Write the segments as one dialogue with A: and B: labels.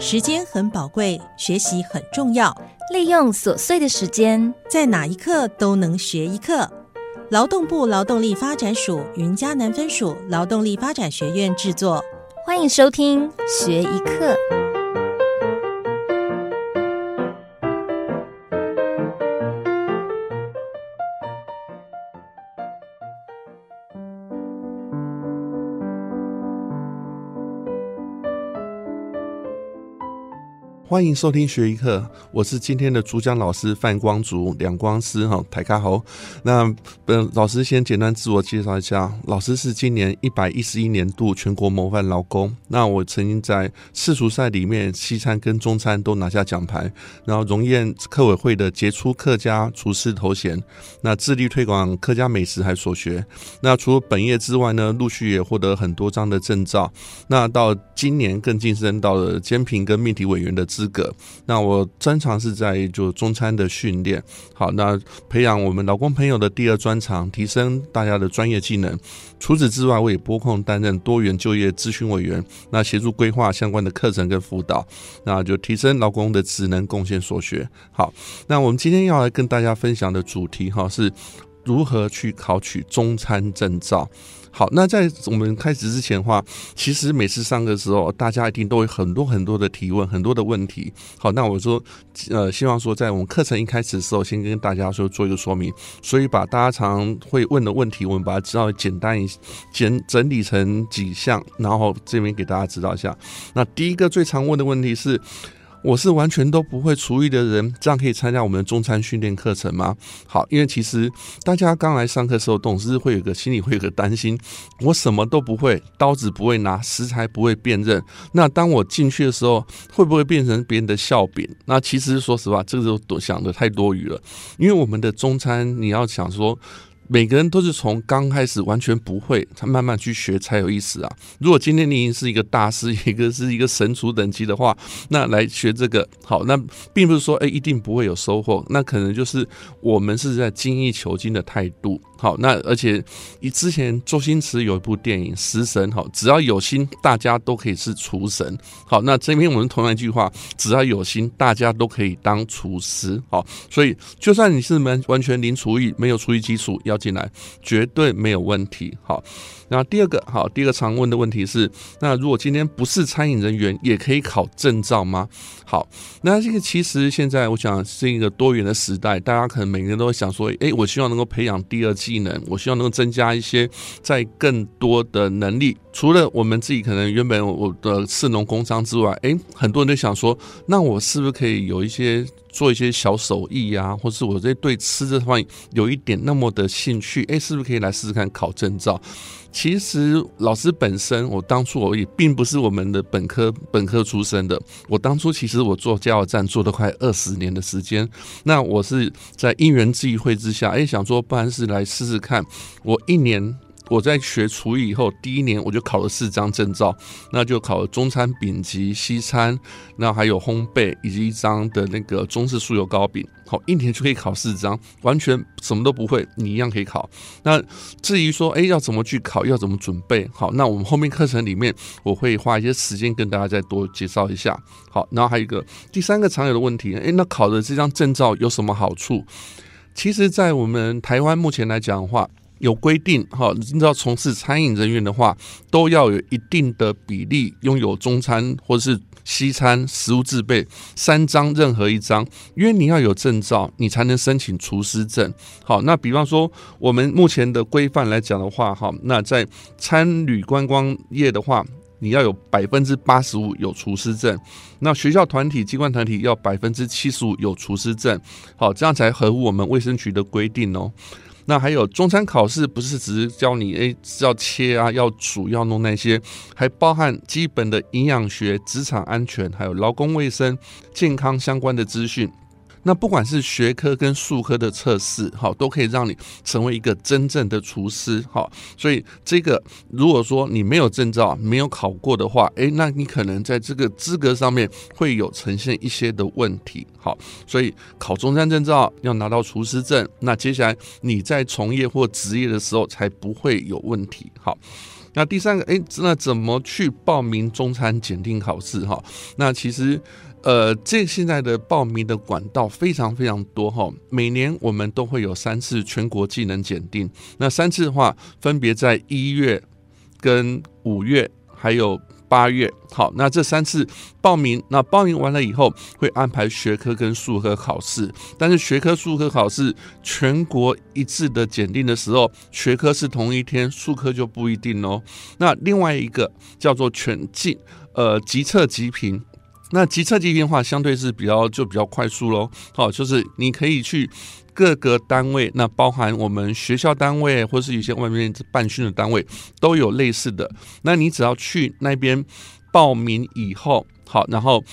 A: 时间很宝贵，学习很重要，
B: 利用琐碎的时间，
A: 在哪一刻都能学一课。劳动部劳动力发展署云嘉南分署劳动力发展学院制作，
B: 欢迎收听学一课。
C: 欢迎收听学一课，我是今天的主讲老师范光竹，两光师哈，台卡侯。那本老师先简单自我介绍一下，老师是今年一百一十一年度全国模范劳工。那我曾经在世俗赛里面西餐跟中餐都拿下奖牌，然后荣谚客委会的杰出客家厨师头衔。那致力推广客家美食还所学。那除了本业之外呢，陆续也获得很多张的证照。那到今年更晋升到了监评跟命题委员的。资格，那我专长是在就中餐的训练，好，那培养我们劳工朋友的第二专长，提升大家的专业技能。除此之外，我也拨空担任多元就业咨询委员，那协助规划相关的课程跟辅导，那就提升劳工的职能，贡献所学。好，那我们今天要来跟大家分享的主题哈，是如何去考取中餐证照。好，那在我们开始之前的话，其实每次上课的时候，大家一定都有很多很多的提问，很多的问题。好，那我说，呃，希望说在我们课程一开始的时候，先跟大家说做一个说明，所以把大家常会问的问题，我们把它知道简单一简整理成几项，然后这边给大家知道一下。那第一个最常问的问题是。我是完全都不会厨艺的人，这样可以参加我们的中餐训练课程吗？好，因为其实大家刚来上课的时候，总是会有个心里会有个担心，我什么都不会，刀子不会拿，食材不会辨认，那当我进去的时候，会不会变成别人的笑柄？那其实说实话，这个都想的太多余了，因为我们的中餐，你要想说。每个人都是从刚开始完全不会，他慢慢去学才有意思啊！如果今天你已经是一个大师，一个是一个神厨等级的话，那来学这个好，那并不是说哎一定不会有收获，那可能就是我们是在精益求精的态度。好，那而且以之前周星驰有一部电影《食神》，好，只要有心，大家都可以是厨神。好，那这边我们同样一句话，只要有心，大家都可以当厨师。好，所以就算你是完完全零厨艺，没有厨艺基础，要进来绝对没有问题。好。那第二个好，第二个常问的问题是，那如果今天不是餐饮人员，也可以考证照吗？好，那这个其实现在我想是一个多元的时代，大家可能每个人都会想说，哎，我希望能够培养第二技能，我希望能够增加一些在更多的能力。除了我们自己可能原本我的市农工商之外，诶，很多人都想说，那我是不是可以有一些做一些小手艺呀，或是我这对吃这方面有一点那么的兴趣，诶，是不是可以来试试看考证照？其实老师本身，我当初我也并不是我们的本科本科出身的。我当初其实我做加油站做了快二十年的时间。那我是在因缘际会之下，哎，想说不然是来试试看。我一年。我在学厨艺以后，第一年我就考了四张证照，那就考了中餐丙级、西餐，那还有烘焙以及一张的那个中式酥油糕饼。好，一年就可以考四张，完全什么都不会，你一样可以考。那至于说，哎，要怎么去考，要怎么准备？好，那我们后面课程里面我会花一些时间跟大家再多介绍一下。好，然后还有一个第三个常有的问题，哎，那考的这张证照有什么好处？其实，在我们台湾目前来讲的话，有规定，哈，你知道从事餐饮人员的话，都要有一定的比例拥有中餐或者是西餐食物制备三张任何一张，因为你要有证照，你才能申请厨师证。好，那比方说我们目前的规范来讲的话，哈，那在餐旅观光业的话，你要有百分之八十五有厨师证，那学校团体机关团体要百分之七十五有厨师证，好，这样才合乎我们卫生局的规定哦。那还有中餐考试，不是只是教你诶要切啊，要煮，要弄那些，还包含基本的营养学、职场安全，还有劳工卫生、健康相关的资讯。那不管是学科跟术科的测试，好，都可以让你成为一个真正的厨师，好。所以这个如果说你没有证照、没有考过的话，诶，那你可能在这个资格上面会有呈现一些的问题，好。所以考中餐证照要拿到厨师证，那接下来你在从业或职业的时候才不会有问题，好。那第三个，哎，那怎么去报名中餐检定考试？哈，那其实。呃，这现在的报名的管道非常非常多哈，每年我们都会有三次全国技能检定，那三次的话分别在一月、跟五月还有八月。好，那这三次报名，那报名完了以后会安排学科跟术科考试，但是学科术科考试全国一致的检定的时候，学科是同一天，术科就不一定哦。那另外一个叫做全进，呃，即测即评。那即测即评的话，相对是比较就比较快速喽。好，就是你可以去各个单位，那包含我们学校单位，或是有些外面办训的单位，都有类似的。那你只要去那边报名以后，好，然后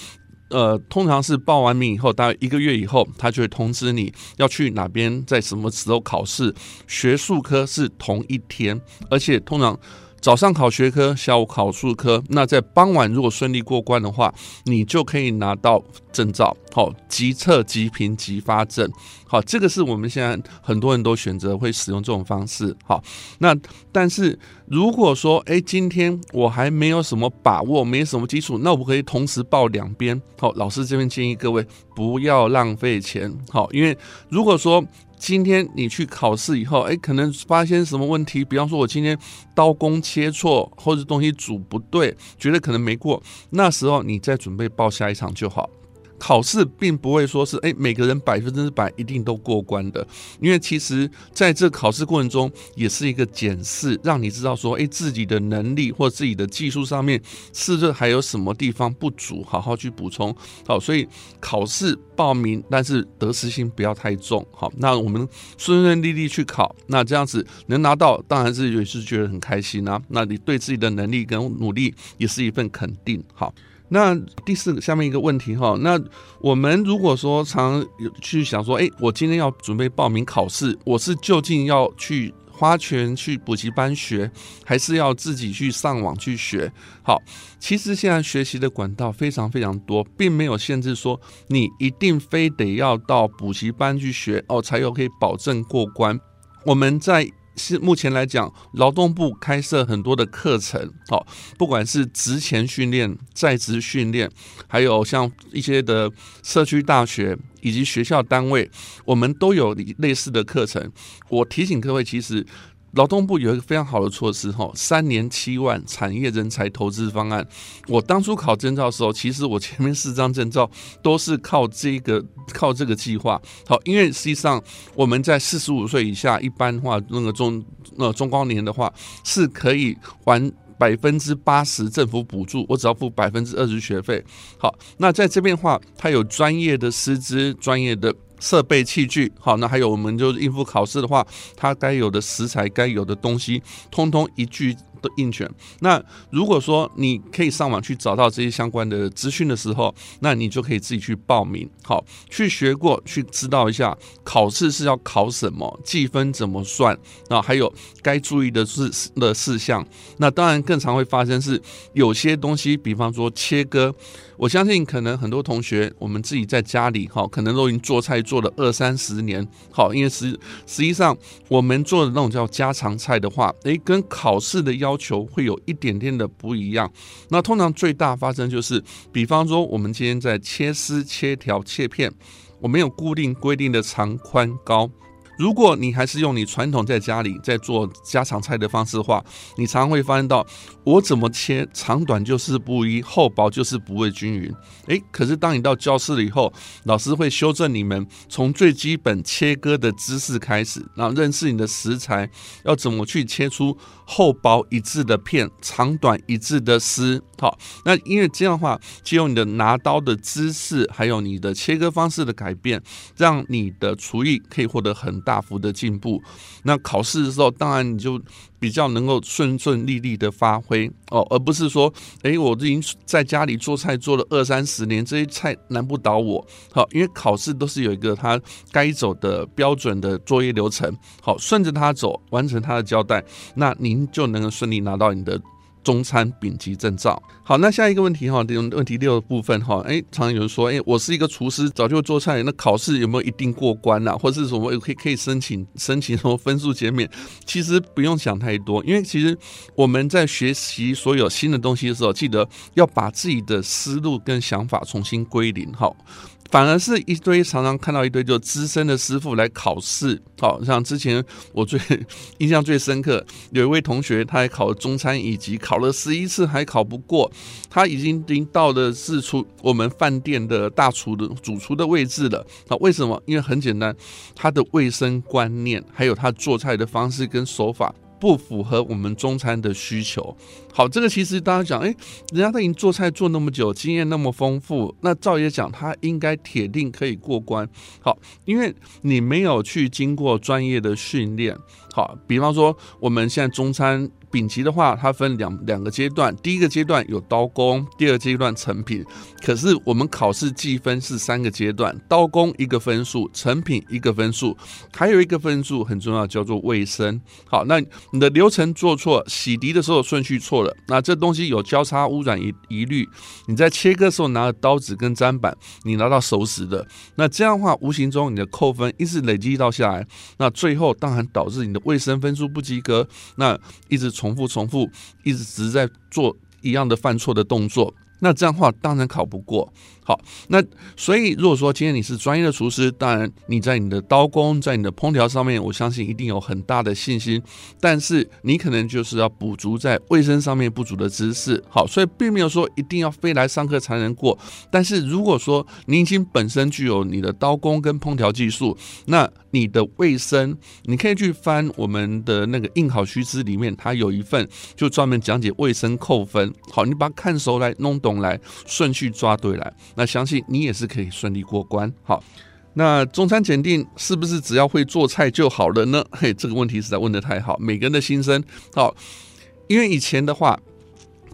C: 呃，通常是报完名以后，大概一个月以后，他就会通知你要去哪边，在什么时候考试。学术科是同一天，而且通常。早上考学科，下午考数科。那在傍晚如果顺利过关的话，你就可以拿到证照。好，即测即评即发证。好，这个是我们现在很多人都选择会使用这种方式。好，那但是如果说，哎，今天我还没有什么把握，没什么基础，那我可以同时报两边。好，老师这边建议各位不要浪费钱。好，因为如果说。今天你去考试以后，哎，可能发现什么问题？比方说，我今天刀工切错，或者东西煮不对，觉得可能没过，那时候你再准备报下一场就好。考试并不会说是哎每个人百分之百一定都过关的，因为其实在这考试过程中也是一个检视，让你知道说哎自己的能力或自己的技术上面是不是还有什么地方不足，好好去补充。好，所以考试报名，但是得失心不要太重。好，那我们顺顺利利去考，那这样子能拿到，当然是也是觉得很开心啊。那你对自己的能力跟努力也是一份肯定。好。那第四个下面一个问题哈，那我们如果说常去想说，哎，我今天要准备报名考试，我是究竟要去花钱去补习班学，还是要自己去上网去学？好，其实现在学习的管道非常非常多，并没有限制说你一定非得要到补习班去学哦，才有可以保证过关。我们在是目前来讲，劳动部开设很多的课程，好，不管是职前训练、在职训练，还有像一些的社区大学以及学校单位，我们都有类似的课程。我提醒各位，其实。劳动部有一个非常好的措施，哈，三年七万产业人才投资方案。我当初考证照的时候，其实我前面四张证照都是靠这个靠这个计划。好，因为实际上我们在四十五岁以下，一般话那个中呃中高年的话，是可以还百分之八十政府补助，我只要付百分之二十学费。好，那在这边的话，它有专业的师资，专业的。设备器具好，那还有我们就应付考试的话，它该有的食材、该有的东西，通通一句。应选。那如果说你可以上网去找到这些相关的资讯的时候，那你就可以自己去报名，好，去学过去知道一下考试是要考什么，计分怎么算，啊，还有该注意的事的事项。那当然更常会发生是有些东西，比方说切割，我相信可能很多同学我们自己在家里哈，可能都已经做菜做了二三十年，好，因为实实际上我们做的那种叫家常菜的话，诶，跟考试的要要求会有一点点的不一样。那通常最大发生就是，比方说我们今天在切丝、切条、切片，我们有固定规定的长、宽、高。如果你还是用你传统在家里在做家常菜的方式的话，你常会发现到我怎么切长短就是不一，厚薄就是不会均匀。诶，可是当你到教室了以后，老师会修正你们从最基本切割的姿势开始，然后认识你的食材要怎么去切出厚薄一致的片，长短一致的丝。好，那因为这样的话，借用你的拿刀的姿势，还有你的切割方式的改变，让你的厨艺可以获得很。大幅的进步，那考试的时候，当然你就比较能够顺顺利利的发挥。哦，而不是说，哎，我已经在家里做菜做了二三十年，这些菜难不倒我。好，因为考试都是有一个他该走的标准的作业流程，好，顺着他走，完成他的交代，那您就能够顺利拿到你的中餐丙级证照。好，那下一个问题哈，问题六部分哈，哎，常常有人说，哎，我是一个厨师，早就做菜，那考试有没有一定过关呐？或者是什么可以可以申请申请什么分数减免？其实不用想太多，因为其实我们在学习所有新的东西的时候，记得要把自己的思路跟想法重新归零。好。反而是一堆常常看到一堆就资深的师傅来考试，好像之前我最 印象最深刻，有一位同学他还考了中餐乙级，考了十一次还考不过，他已经已经到了是出我们饭店的大厨的主厨的位置了。啊，为什么？因为很简单，他的卫生观念还有他做菜的方式跟手法。不符合我们中餐的需求。好，这个其实大家讲，哎，人家都已经做菜做那么久，经验那么丰富，那照也讲，他应该铁定可以过关。好，因为你没有去经过专业的训练。好，比方说我们现在中餐。丙级的话，它分两两个阶段，第一个阶段有刀工，第二阶段成品。可是我们考试计分是三个阶段，刀工一个分数，成品一个分数，还有一个分数很重要，叫做卫生。好，那你的流程做错，洗涤的时候顺序错了，那这东西有交叉污染疑疑虑，你在切割时候拿了刀子跟砧板，你拿到熟食的，那这样的话无形中你的扣分一直累积到下来，那最后当然导致你的卫生分数不及格，那一直。重复重复，一直只是在做一样的犯错的动作，那这样的话当然考不过。好，那所以如果说今天你是专业的厨师，当然你在你的刀工，在你的烹调上面，我相信一定有很大的信心。但是你可能就是要补足在卫生上面不足的知识。好，所以并没有说一定要非来上课才能过。但是如果说你已经本身具有你的刀工跟烹调技术，那你的卫生，你可以去翻我们的那个应考须知里面，它有一份就专门讲解卫生扣分。好，你把它看熟来，弄懂来，顺序抓对来。那相信你也是可以顺利过关。好，那中餐检定是不是只要会做菜就好了呢？嘿，这个问题实在问的太好。每个人的心声，好，因为以前的话，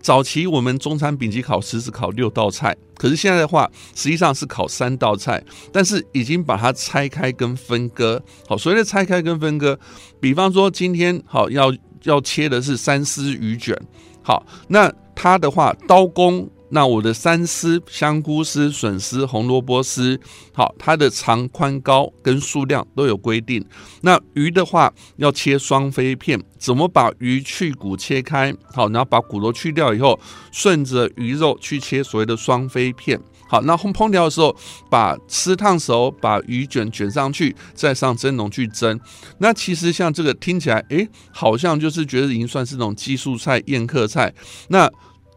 C: 早期我们中餐丙级考试是考六道菜，可是现在的话，实际上是考三道菜，但是已经把它拆开跟分割。好，所谓的拆开跟分割，比方说今天好要要切的是三丝鱼卷，好，那它的话刀工。那我的三丝、香菇丝、笋丝、红萝卜丝，好，它的长、宽、高跟数量都有规定。那鱼的话要切双飞片，怎么把鱼去骨切开？好，然后把骨头去掉以后，顺着鱼肉去切所谓的双飞片。好，那烘烹调的时候，把丝烫熟，把鱼卷卷上去，再上蒸笼去蒸。那其实像这个听起来，诶，好像就是觉得已经算是那种技术菜、宴客菜。那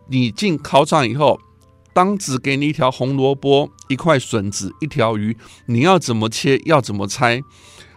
C: 你进考场以后，当只给你一条红萝卜、一块笋子、一条鱼，你要怎么切，要怎么拆？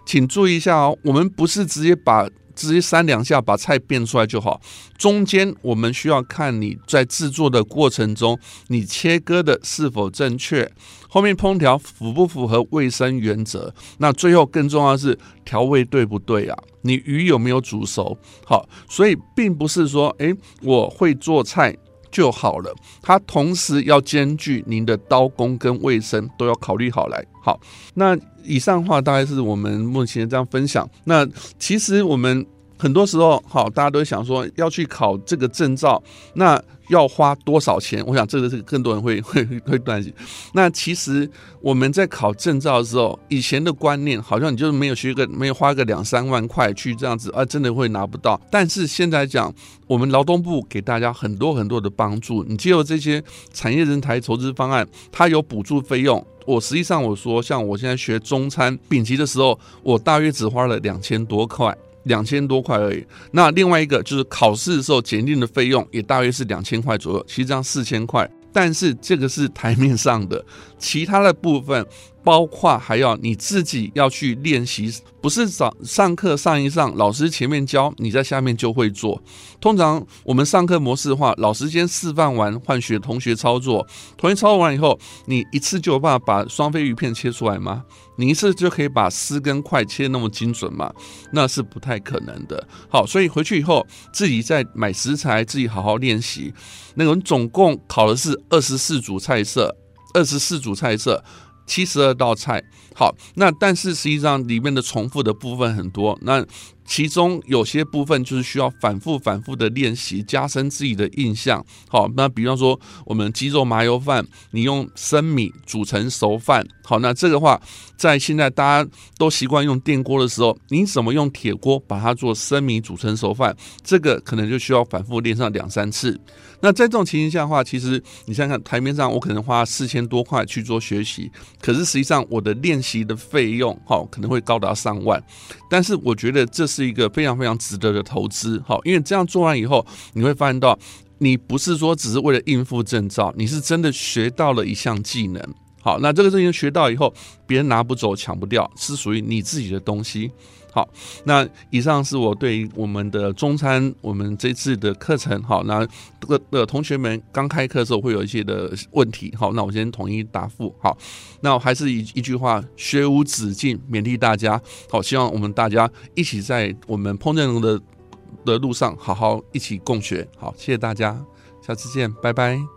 C: 请注意一下哦，我们不是直接把直接三两下把菜变出来就好，中间我们需要看你在制作的过程中，你切割的是否正确，后面烹调符不符合卫生原则？那最后更重要的是调味对不对啊？你鱼有没有煮熟？好，所以并不是说，诶，我会做菜。就好了，它同时要兼具您的刀工跟卫生都要考虑好来。好，那以上话大概是我们目前这样分享。那其实我们很多时候，好，大家都想说要去考这个证照，那。要花多少钱？我想这个是更多人会 会会担心。那其实我们在考证照的时候，以前的观念好像你就是没有学个没有花个两三万块去这样子啊，真的会拿不到。但是现在讲，我们劳动部给大家很多很多的帮助，你借由这些产业人才投资方案，它有补助费用。我实际上我说，像我现在学中餐丙级的时候，我大约只花了两千多块。两千多块而已。那另外一个就是考试的时候检定的费用也大约是两千块左右，其实这样四千块。但是这个是台面上的，其他的部分。包括还要你自己要去练习，不是上上课上一上，老师前面教，你在下面就会做。通常我们上课模式的话，老师先示范完，换学同学操作，同学操作完以后，你一次就有办法把双飞鱼片切出来吗？你一次就可以把丝跟块切那么精准吗？那是不太可能的。好，所以回去以后自己再买食材，自己好好练习。那我们总共考的是二十四组菜色，二十四组菜色。七十二道菜，好，那但是实际上里面的重复的部分很多。那其中有些部分就是需要反复反复的练习，加深自己的印象。好，那比方说我们鸡肉麻油饭，你用生米煮成熟饭。好，那这个话，在现在大家都习惯用电锅的时候，你怎么用铁锅把它做生米煮成熟饭？这个可能就需要反复练上两三次。那在这种情形下的话，其实你想想台面上，我可能花四千多块去做学习，可是实际上我的练习的费用，哈，可能会高达上万。但是我觉得这是一个非常非常值得的投资，好，因为这样做完以后，你会发现到，你不是说只是为了应付证照，你是真的学到了一项技能。好，那这个事情学到以后，别人拿不走、抢不掉，是属于你自己的东西。好，那以上是我对我们的中餐，我们这次的课程。好，那这个的同学们刚开课的时候会有一些的问题。好，那我先统一答复。好，那我还是一一句话，学无止境，勉励大家。好，希望我们大家一起在我们烹饪的的路上好好一起共学。好，谢谢大家，下次见，拜拜。